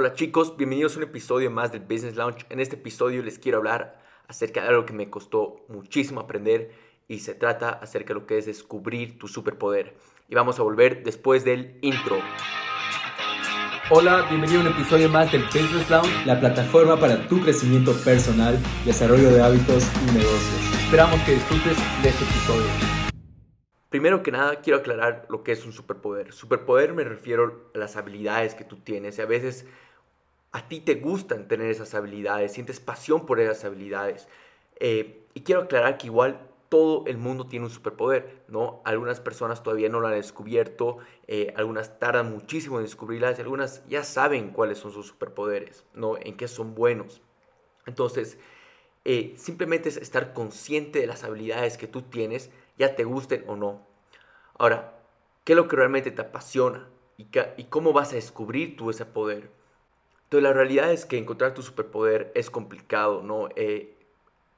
Hola chicos, bienvenidos a un episodio más del Business Launch. En este episodio les quiero hablar acerca de algo que me costó muchísimo aprender y se trata acerca de lo que es descubrir tu superpoder. Y vamos a volver después del intro. Hola, bienvenido a un episodio más del Business Lounge, la plataforma para tu crecimiento personal, desarrollo de hábitos y negocios. Esperamos que disfrutes de este episodio. Primero que nada, quiero aclarar lo que es un superpoder. Superpoder me refiero a las habilidades que tú tienes y a veces a ti te gustan tener esas habilidades, sientes pasión por esas habilidades. Eh, y quiero aclarar que igual todo el mundo tiene un superpoder, ¿no? Algunas personas todavía no lo han descubierto, eh, algunas tardan muchísimo en descubrirlas, y algunas ya saben cuáles son sus superpoderes, ¿no? En qué son buenos. Entonces, eh, simplemente es estar consciente de las habilidades que tú tienes, ya te gusten o no. Ahora, ¿qué es lo que realmente te apasiona? ¿Y, y cómo vas a descubrir tú ese poder? Entonces, la realidad es que encontrar tu superpoder es complicado, ¿no? Eh,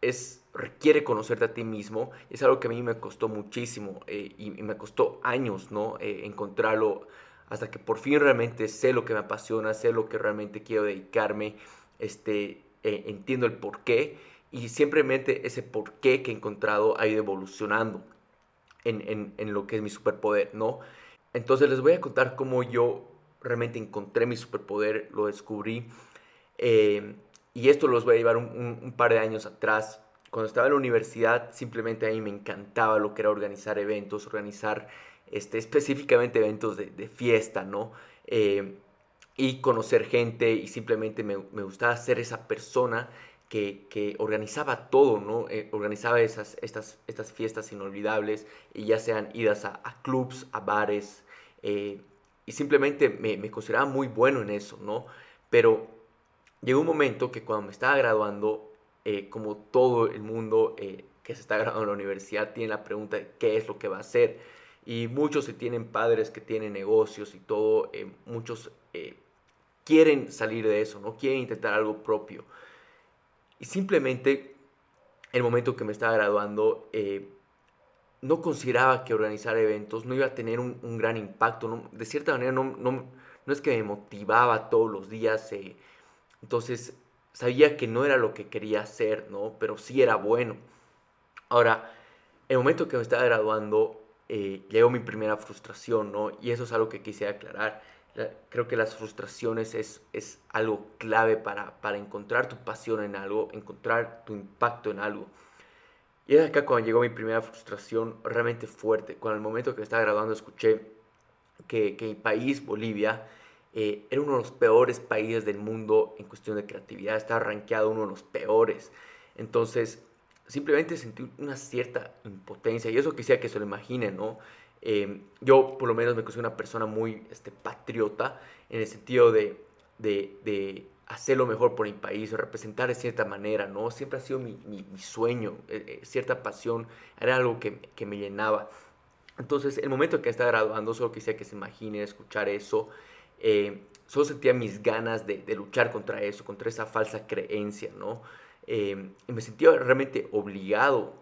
es, requiere conocerte a ti mismo. Es algo que a mí me costó muchísimo eh, y, me costó años, ¿no? Eh, encontrarlo hasta que por fin realmente sé lo que me apasiona, sé lo que realmente quiero dedicarme, este, eh, entiendo el por qué y simplemente ese por qué que he encontrado ha ido evolucionando en, lo que es mi superpoder, ¿no? Entonces les voy a contar cómo yo realmente encontré mi superpoder, lo descubrí. Y esto los voy a llevar un, par de años atrás. Cuando estaba en la universidad, simplemente a mí me encantaba lo que era organizar eventos, organizar este, específicamente eventos de, fiesta, ¿no? Eh, y conocer gente y simplemente me, gustaba ser esa persona que, organizaba todo, ¿no? Eh, organizaba esas, estas, estas fiestas inolvidables, y ya sean idas a, clubs, a bares, eh, y simplemente me, me, consideraba muy bueno en eso, ¿no? Pero llegó un momento que cuando me estaba graduando, eh, como todo el mundo eh, que se está graduando en la universidad tiene la pregunta de qué es lo que va a hacer. Y muchos se tienen padres que tienen negocios y todo, eh, muchos quieren salir de eso, no quieren intentar algo propio. Y simplemente el momento que me estaba graduando, no consideraba que organizar eventos no iba a tener un, gran impacto. De cierta manera, no, no, no, es que me motivaba todos los días entonces sabía que no era lo que quería hacer, ¿no? Pero sí era bueno. Ahora, el momento que me estaba graduando, eh, llegó mi primera frustración, ¿no? Y eso es algo que quise aclarar. creo que las frustraciones es, es algo clave para, para, encontrar tu pasión en algo, encontrar tu impacto en algo. Y es acá cuando llegó mi primera frustración realmente fuerte. Cuando el momento que estaba graduando escuché que, que mi país, Bolivia, eh, era uno de los peores países del mundo en cuestión de creatividad, estaba rankeado uno de los peores. Entonces, simplemente sentí una cierta impotencia y eso quisiera que se lo imaginen, ¿no? Eh, yo por lo menos me considero una persona muy este, patriota en el sentido de, de, de, hacer lo mejor por mi país, representar de cierta manera, ¿no? Siempre ha sido mi, sueño, eh, cierta pasión, era algo que, me llenaba. Entonces, el momento que estaba graduando, solo quisiera que se imaginen escuchar eso eh, solo sentía mis ganas de, luchar contra eso, contra esa falsa creencia, ¿no? Eh, y me sentía realmente obligado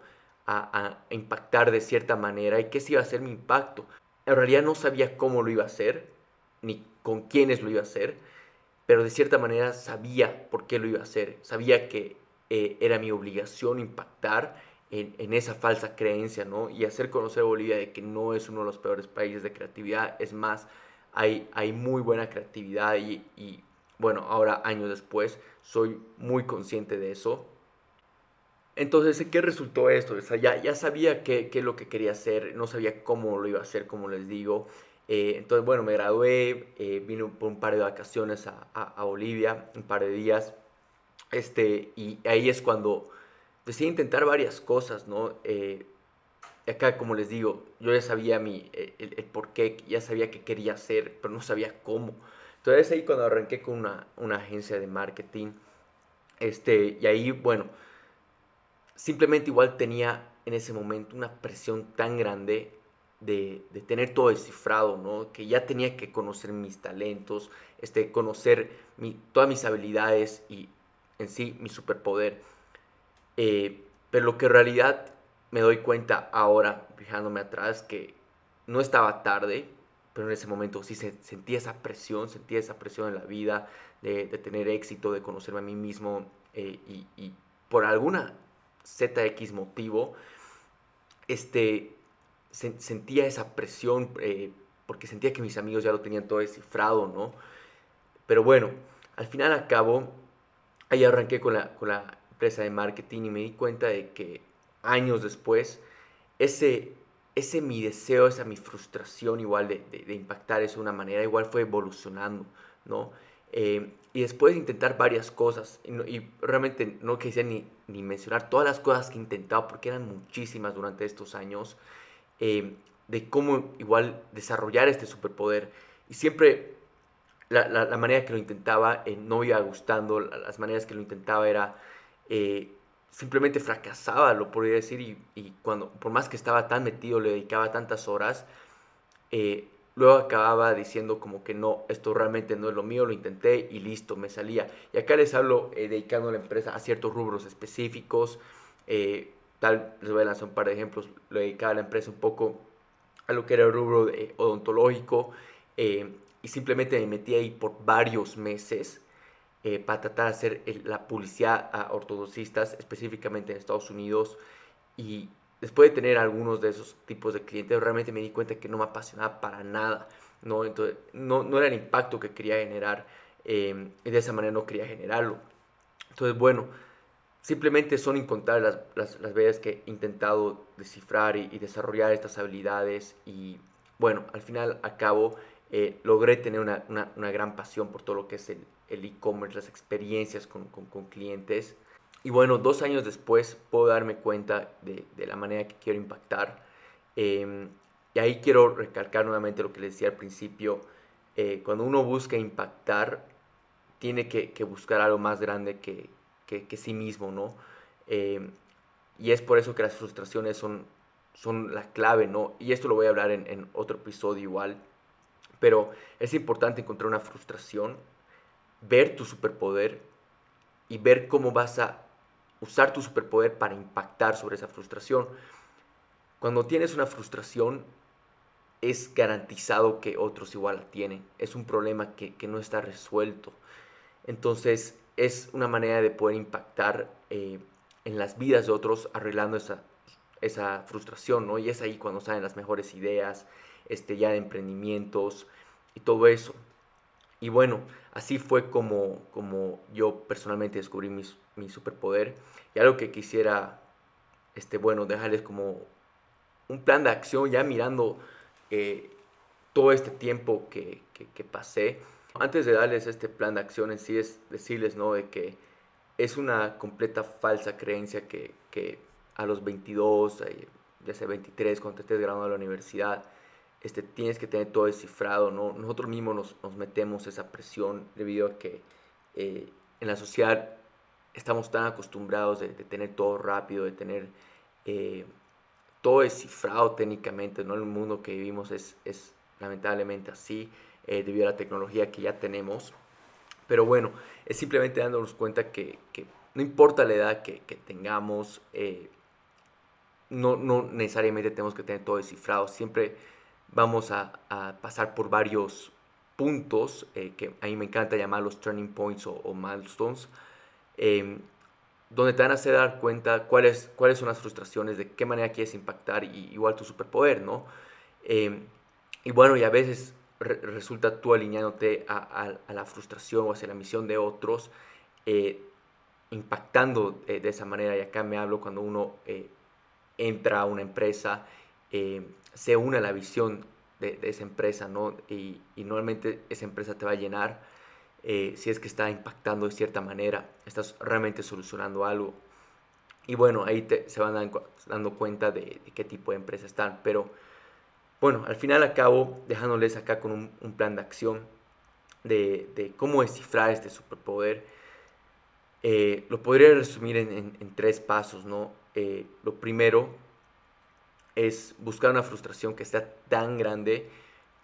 a, impactar de cierta manera y qué se iba a ser mi impacto. En realidad no sabía cómo lo iba a hacer, ni con quiénes lo iba a hacer, pero de cierta manera sabía por qué lo iba a hacer. Sabía que eh, era mi obligación impactar en, esa falsa creencia, ¿no? Y hacer conocer a Bolivia de que no es uno de los peores países de creatividad, es más, hay, muy buena creatividad y, bueno, ahora años después soy muy consciente de eso. Entonces, ¿qué resultó esto? O sea, ya, ya sabía qué, qué, es lo que quería hacer, no sabía cómo lo iba a hacer, como les digo. Eh, entonces, bueno, me gradué, eh, vine por un par de vacaciones a, Bolivia, un par de días. Este, y ahí es cuando a intentar varias cosas, ¿no? Eh, acá, como les digo, yo ya sabía mi, eh, el, por qué, ya sabía qué quería hacer, pero no sabía cómo. Entonces ahí cuando arranqué con una, una agencia de marketing, este, y ahí, bueno, simplemente igual tenía en ese momento una presión tan grande de, tener todo descifrado, ¿no? Que ya tenía que conocer mis talentos, este, conocer todas mis habilidades y en sí mi superpoder. Eh, pero lo que en realidad me doy cuenta ahora, fijándome atrás, que no estaba tarde, pero en ese momento sí se, sentía esa presión, sentía esa presión en la vida de, tener éxito, de conocerme a mí mismo eh, y, por alguna ZX motivo, este, sentía esa presión eh, porque sentía que mis amigos ya lo tenían todo descifrado, ¿no? Pero bueno, al final a cabo, ahí arranqué con la, con la empresa de marketing y me di cuenta de que años después, ese, ese mi deseo, esa mi frustración igual de, de, impactar eso de una manera, igual fue evolucionando, ¿no? Eh, y después de intentar varias cosas, y, realmente no quisiera ni, ni, mencionar todas las cosas que he intentado, porque eran muchísimas durante estos años, eh, de cómo igual desarrollar este superpoder. Y siempre la, la, manera que lo intentaba eh, no iba gustando, las maneras que lo intentaba era simplemente fracasaba, lo podría decir, y, cuando, por más que estaba tan metido, le dedicaba tantas horas, eh, luego acababa diciendo como que no, esto realmente no es lo mío, lo intenté y listo, me salía. Y acá les hablo eh, dedicando la empresa a ciertos rubros específicos, eh, tal, les voy a lanzar un par de ejemplos, le dedicaba a la empresa un poco a lo que era el rubro odontológico, y simplemente me metí ahí por varios meses, eh, para tratar de hacer la publicidad a ortodoxistas, específicamente en Estados Unidos. Y después de tener algunos de esos tipos de clientes, realmente me di cuenta que no me apasionaba para nada. ¿no? Entonces, no, no era el impacto que quería generar eh, y de esa manera no quería generarlo. Entonces, bueno, simplemente son incontables las, las, veces que he intentado descifrar y, desarrollar estas habilidades y bueno, al final, a cabo, eh, logré tener una, una, gran pasión por todo lo que es el, el e-commerce, las experiencias con, con, clientes. Y bueno, dos años después puedo darme cuenta de, de la manera que quiero impactar. Em, y ahí quiero recalcar nuevamente lo que les decía al principio. Eh, cuando uno busca impactar, tiene que, que buscar algo más grande que, que, que sí mismo, ¿no? Em, y es por eso que las frustraciones son, son la clave, ¿no? Y esto lo voy a hablar en, en otro episodio igual. Pero es importante encontrar una frustración ver tu superpoder y ver cómo vas a usar tu superpoder para impactar sobre esa frustración. Cuando tienes una frustración, es garantizado que otros igual la tienen. Es un problema que, no está resuelto. Entonces, es una manera de poder impactar eh, en las vidas de otros arreglando esa, esa frustración, ¿no? Y es ahí cuando salen las mejores ideas, este, ya de emprendimientos y todo eso. Y bueno, así fue como, como yo personalmente descubrí mi, superpoder. Y algo que quisiera, este, bueno, dejarles como un plan de acción, ya mirando eh, todo este tiempo que, pasé. Antes de darles este plan de acción en sí, es decirles, ¿no? De que es una completa falsa creencia que, a los 22, eh, ya sea 23, cuando estés graduando de la universidad, este, tienes que tener todo descifrado, ¿no? Nosotros mismos nos, nos metemos esa presión debido a que eh, en la sociedad estamos tan acostumbrados de, tener todo rápido, de tener eh, todo descifrado técnicamente, ¿no? El mundo que vivimos es, es lamentablemente así, eh, debido a la tecnología que ya tenemos. Pero bueno, es simplemente dándonos cuenta que, que no importa la edad que, que tengamos, no, no necesariamente tenemos que tener todo descifrado, siempre vamos a, pasar por varios puntos eh, que a mí me encanta llamar los turning points o, milestones, em, donde te van a hacer dar cuenta cuáles, cuáles son las frustraciones, de qué manera quieres impactar y igual tu superpoder, ¿no? Em, y bueno, y a veces resulta tú alineándote a, la frustración o hacia la misión de otros, eh, impactando eh, de esa manera. Y acá me hablo cuando uno entra a una empresa eh, se une a la visión de, esa empresa, ¿no? Y, normalmente esa empresa te va a llenar eh, si es que está impactando de cierta manera, estás realmente solucionando algo. Y bueno, ahí te, se van dando, cuenta de, qué tipo de empresa están. Pero bueno, al final acabo dejándoles acá con un, plan de acción de, cómo descifrar este superpoder. Eh, lo podría resumir en, tres pasos, ¿no? lo primero es buscar una frustración que sea tan grande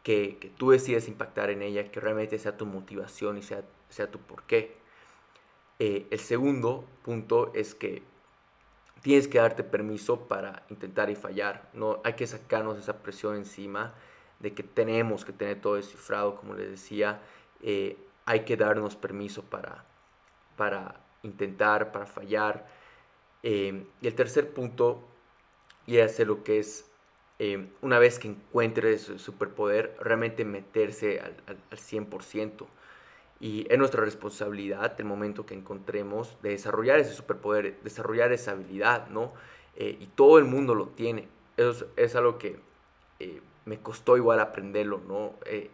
que, tú decides impactar en ella, que realmente sea tu motivación y sea, sea tu porqué. Eh, el segundo punto es que tienes que darte permiso para intentar y fallar. No hay que sacarnos esa presión encima de que tenemos que tener todo descifrado, como les decía, eh, hay que darnos permiso para, para intentar, para fallar. Eh, y el tercer punto, y hacer lo que es, eh, una vez que encuentres su superpoder, realmente meterse al, al, 100%. Y es nuestra responsabilidad, el momento que encontremos, de desarrollar ese superpoder, desarrollar esa habilidad, ¿no? y todo el mundo lo tiene. Eso es, algo que me costó igual aprenderlo, ¿no? Eh,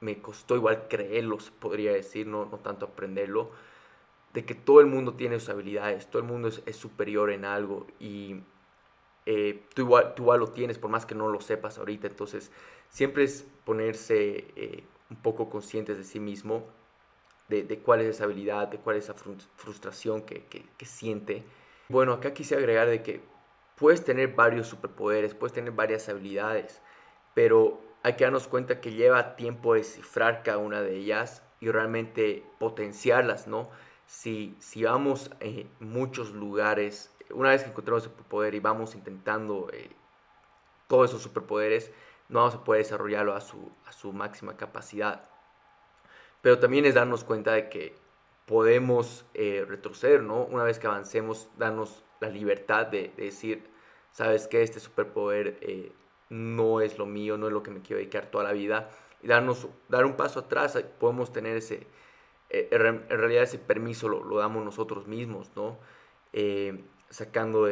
me costó igual creerlo, podría decir, no, no tanto aprenderlo, de que todo el mundo tiene sus habilidades, todo el mundo es, superior en algo y eh, tú, igual, tú igual lo tienes, por más que no lo sepas ahorita, entonces siempre es ponerse eh, un poco conscientes de sí mismo, de, cuál es esa habilidad, de cuál es esa frustración que, que, siente. Bueno, acá quise agregar de que puedes tener varios superpoderes, puedes tener varias habilidades, pero hay que darnos cuenta que lleva tiempo descifrar cada una de ellas y realmente potenciarlas, ¿no? Si, si vamos a muchos lugares, una vez que encontramos el superpoder y vamos intentando eh, todos esos superpoderes, no vamos a poder desarrollarlo a su, a su máxima capacidad. Pero también es darnos cuenta de que podemos eh, retroceder, ¿no? Una vez que avancemos, darnos la libertad de, decir, sabes que este superpoder eh, no es lo mío, no es lo que me quiero dedicar toda la vida, y darnos, dar un paso atrás, eh, podemos tener ese, eh, en realidad ese permiso lo, damos nosotros mismos, ¿no? Eh, sacando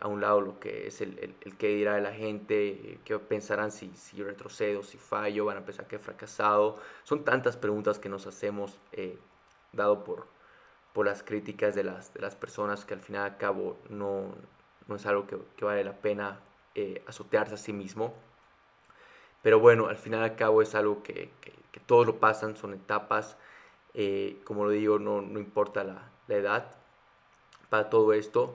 a un lado lo que es el, que dirá de la gente, qué pensarán si, si retrocedo, si fallo, van a pensar que he fracasado. Son tantas preguntas que nos hacemos, dado por, por las críticas de las, de las personas, que al final y al cabo no, no es algo que, que vale la pena eh, azotearse a sí mismo. Pero bueno, al final y al cabo es algo que, que, todos lo pasan, son etapas. Eh, como lo digo, no, no importa la, la, edad para todo esto.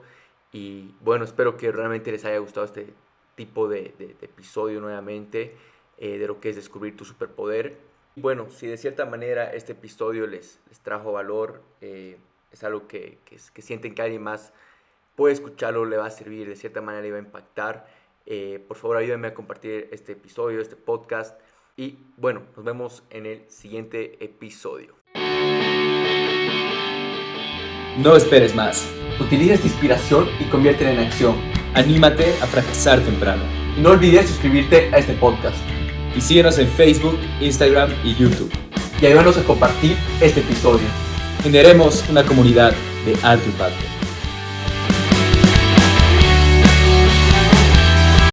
Y bueno, espero que realmente les haya gustado este tipo de, episodio nuevamente eh, de lo que es descubrir tu superpoder. Bueno, si de cierta manera este episodio les, trajo valor, es algo que sienten que alguien más puede escucharlo, le va a servir, de cierta manera le va a impactar eh, por favor, ayúdenme a compartir este episodio, este podcast. Y bueno, nos vemos en el siguiente episodio. No esperes más. Utiliza esta inspiración y conviértela en acción. Anímate a fracasar temprano. Y no olvides suscribirte a este podcast. Y síguenos en Facebook, Instagram y YouTube. Y ayúdanos a compartir este episodio. Generemos una comunidad de alto impacto.